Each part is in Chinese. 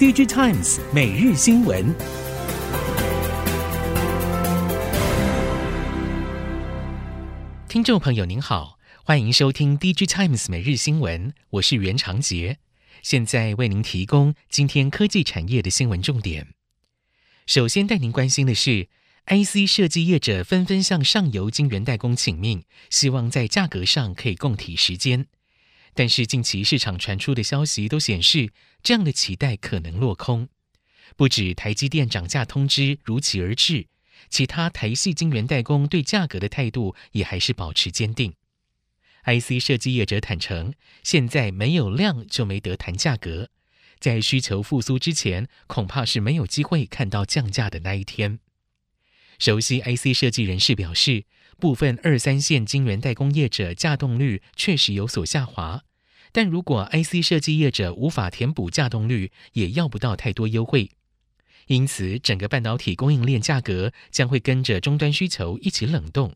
DigiTimes 每日新闻，听众朋友您好，欢迎收听 DigiTimes 每日新闻，我是袁长杰，现在为您提供今天科技产业的新闻重点。首先带您关心的是，IC 设计业者纷纷向上游晶圆代工请命，希望在价格上可以共体时间。但是近期市场传出的消息都显示，这样的期待可能落空。不止台积电涨价通知如期而至，其他台系晶圆代工对价格的态度也还是保持坚定。IC 设计业者坦承，现在没有量就没得谈价格，在需求复苏之前，恐怕是没有机会看到降价的那一天。熟悉 IC 设计人士表示，部分二三线晶圆代工业者价动率确实有所下滑，但如果 IC 设计业者无法填补价动率，也要不到太多优惠。因此，整个半导体供应链价格将会跟着终端需求一起冷冻。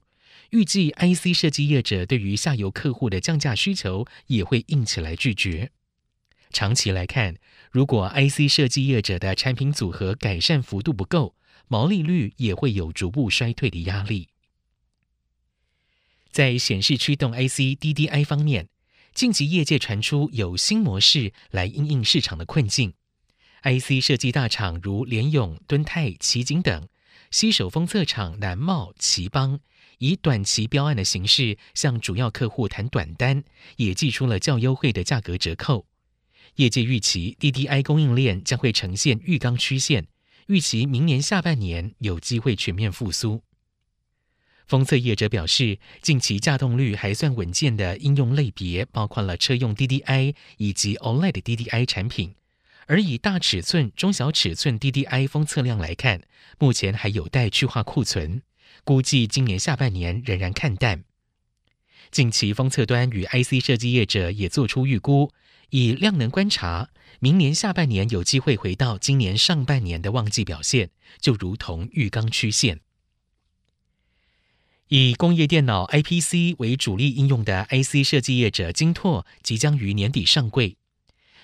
预计 IC 设计业者对于下游客户的降价需求也会硬起来拒绝。长期来看，如果 IC 设计业者的产品组合改善幅度不够，毛利率也会有逐步衰退的压力。在显示驱动 IC DDI 方面，近期业界传出有新模式来应应市场的困境。IC 设计大厂如联咏、敦泰、奇景等，携手封测厂南茂、奇邦，以短期标案的形式向主要客户谈短单，也寄出了较优惠的价格折扣。业界预期 DDI 供应链将会呈现浴缸曲线，预期明年下半年有机会全面复苏。封测业者表示，近期稼动率还算稳健的应用类别，包括了车用 DDI 以及 OLED DDI 产品。而以大尺寸、中小尺寸 DDI 封测量来看，目前还有待去化库存，估计今年下半年仍然看淡。近期封测端与 IC 设计业者也做出预估，以量能观察，明年下半年有机会回到今年上半年的旺季表现，就如同浴缸曲线。以工业电脑 IPC 为主力应用的 IC 设计业者晶拓即将于年底上柜。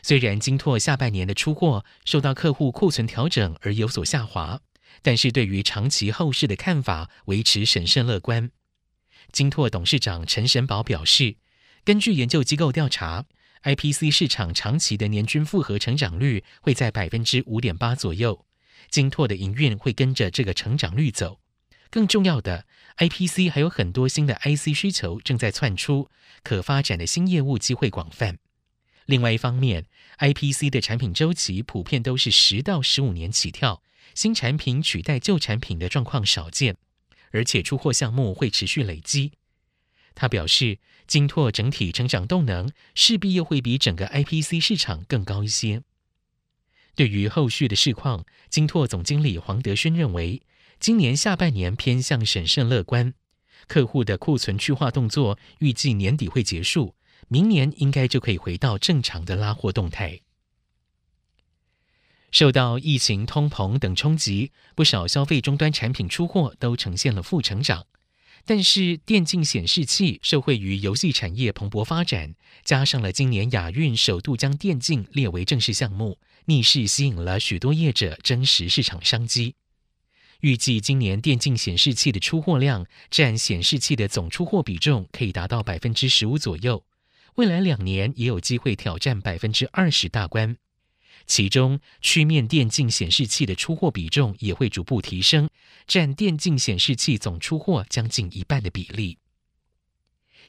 虽然晶拓下半年的出货受到客户库存调整而有所下滑，但是对于长期后市的看法维持审慎乐观。晶拓董事长陈神宝表示，根据研究机构调查，IPC 市场长期的年均复合成长率会在百分之五点八左右，晶拓的营运会跟着这个成长率走。更重要的，IPC 还有很多新的 IC 需求正在窜出，可发展的新业务机会广泛。另外一方面，IPC 的产品周期普遍都是十到十五年起跳，新产品取代旧产品的状况少见，而且出货项目会持续累积。他表示，金拓整体成长动能势必又会比整个 IPC 市场更高一些。对于后续的市况，金拓总经理黄德勋认为。今年下半年偏向审慎乐观，客户的库存去化动作预计年底会结束，明年应该就可以回到正常的拉货动态。受到疫情、通膨等冲击，不少消费终端产品出货都呈现了负成长。但是电竞显示器受惠于游戏产业蓬勃发展，加上了今年亚运首度将电竞列为正式项目，逆势吸引了许多业者争食市场商机。预计今年电竞显示器的出货量占显示器的总出货比重可以达到百分之十五左右，未来两年也有机会挑战百分之二十大关。其中，曲面电竞显示器的出货比重也会逐步提升，占电竞显示器总出货将近一半的比例。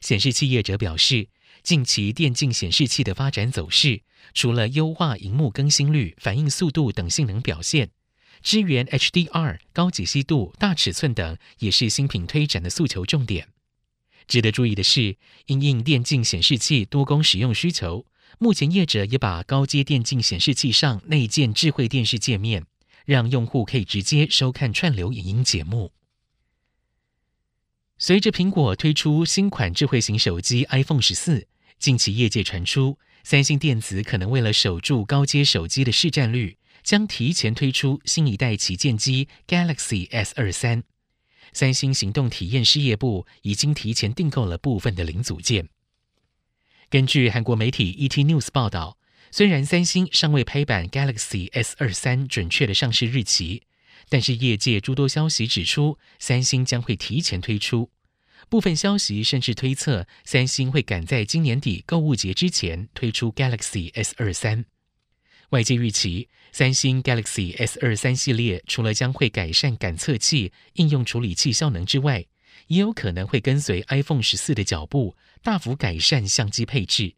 显示器业者表示，近期电竞显示器的发展走势，除了优化荧幕更新率、反应速度等性能表现。支援 HDR、高解析度、大尺寸等，也是新品推展的诉求重点。值得注意的是，因应电竞显示器多工使用需求，目前业者也把高阶电竞显示器上内建智慧电视界面，让用户可以直接收看串流影音节目。随着苹果推出新款智慧型手机 iPhone 十四，近期业界传出，三星电子可能为了守住高阶手机的市占率。将提前推出新一代旗舰机 Galaxy S 二三，三星行动体验事业部已经提前订购了部分的零组件。根据韩国媒体 ET News 报道，虽然三星尚未拍板 Galaxy S 二三准确的上市日期，但是业界诸多消息指出，三星将会提前推出。部分消息甚至推测，三星会赶在今年底购物节之前推出 Galaxy S 二三。外界预期，三星 Galaxy S 二三系列除了将会改善感测器、应用处理器效能之外，也有可能会跟随 iPhone 十四的脚步，大幅改善相机配置。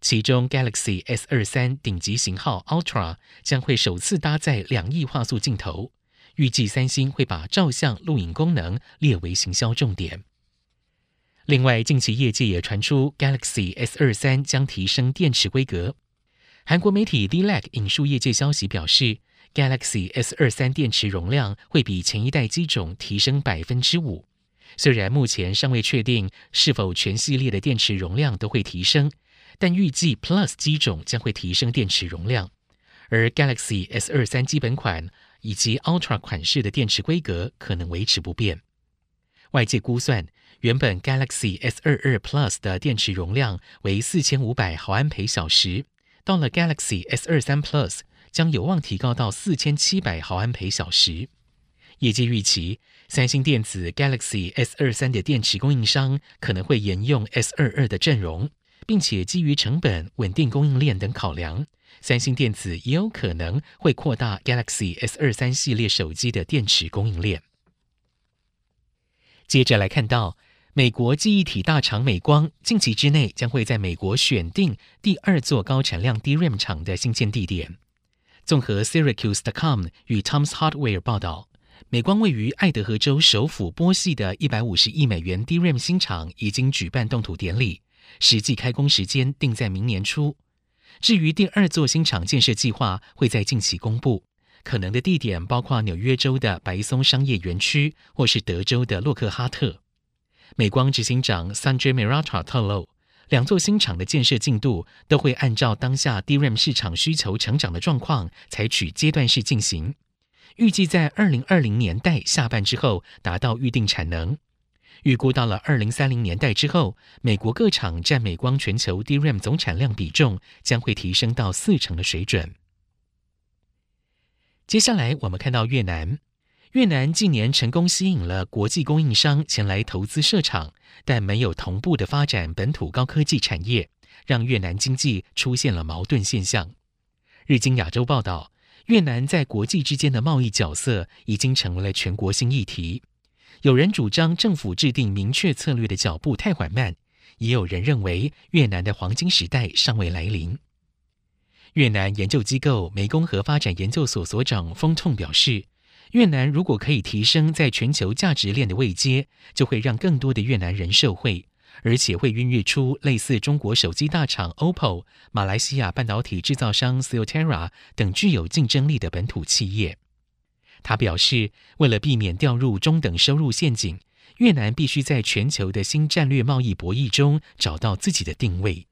其中，Galaxy S 二三顶级型号 Ultra 将会首次搭载两亿画素镜头。预计三星会把照相、录影功能列为行销重点。另外，近期业界也传出 Galaxy S 二三将提升电池规格。韩国媒体 D-Lag 引述业界消息表示，Galaxy S 二三电池容量会比前一代机种提升百分之五。虽然目前尚未确定是否全系列的电池容量都会提升，但预计 Plus 机种将会提升电池容量，而 Galaxy S 二三基本款以及 Ultra 款式的电池规格可能维持不变。外界估算，原本 Galaxy S 二二 Plus 的电池容量为四千五百毫安培小时，到了 Galaxy S 二三 Plus 将有望提高到四千七百毫安培小时。业界预期，三星电子 Galaxy S 二三的电池供应商可能会沿用 S 二二的阵容，并且基于成本、稳定供应链等考量，三星电子也有可能会扩大 Galaxy S 二三系列手机的电池供应链。接着来看到，美国记忆体大厂美光近期之内将会在美国选定第二座高产量 DRAM 厂的新建地点。综合 Syracuse.com 与 Tom's Hardware 报道，美光位于爱德荷州首府波西的一百五十亿美元 DRAM 新厂已经举办动土典礼，实际开工时间定在明年初。至于第二座新厂建设计划，会在近期公布。可能的地点包括纽约州的白松商业园区，或是德州的洛克哈特。美光执行长 Sanjay Mehrotra 透露，两座新厂的建设进度都会按照当下 DRAM 市场需求成长的状况，采取阶段式进行。预计在二零二零年代下半之后达到预定产能。预估到了二零三零年代之后，美国各厂占美光全球 DRAM 总产量比重将会提升到四成的水准。接下来，我们看到越南。越南近年成功吸引了国际供应商前来投资设厂，但没有同步的发展本土高科技产业，让越南经济出现了矛盾现象。日经亚洲报道，越南在国际之间的贸易角色已经成为了全国性议题。有人主张政府制定明确策略的脚步太缓慢，也有人认为越南的黄金时代尚未来临。越南研究机构湄公河发展研究所所长封痛表示，越南如果可以提升在全球价值链的位阶，就会让更多的越南人受惠，而且会孕育出类似中国手机大厂 OPPO、马来西亚半导体制造商 Silterra 等具有竞争力的本土企业。他表示，为了避免掉入中等收入陷阱，越南必须在全球的新战略贸易博弈中找到自己的定位。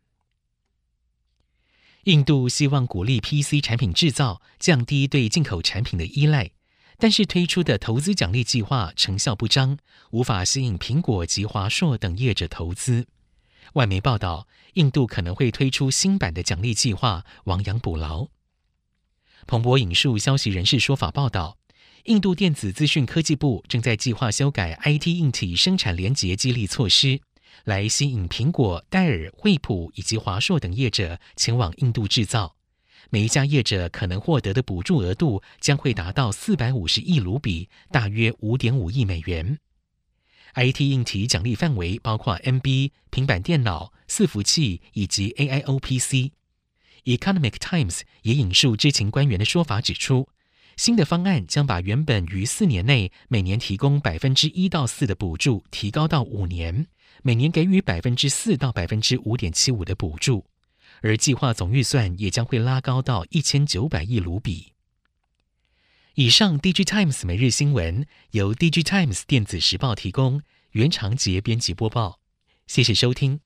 印度希望鼓励 PC 产品制造，降低对进口产品的依赖，但是推出的投资奖励计划成效不彰，无法吸引苹果及华硕等业者投资。外媒报道，印度可能会推出新版的奖励计划，亡羊补牢。彭博引述消息人士说法报道，印度电子资讯科技部正在计划修改 IT 硬体生产联结激励措施。来吸引苹果、戴尔、惠普以及华硕等业者前往印度制造，每一家业者可能获得的补助额度将会达到四百五十亿卢比，大约五点五亿美元。IT 硬体奖励范围包括 MB、平板电脑、伺服器以及 AIO PC。Economic Times 也引述知情官员的说法指出，新的方案将把原本于四年内每年提供百分之一到四的补助提高到五年。每年给予百分之四到百分之五点七五的补助，而计划总预算也将会拉高到一千九百亿卢比。以上，DG Times 每日新闻由 DG Times 电子时报提供，原长杰编辑播报，谢谢收听。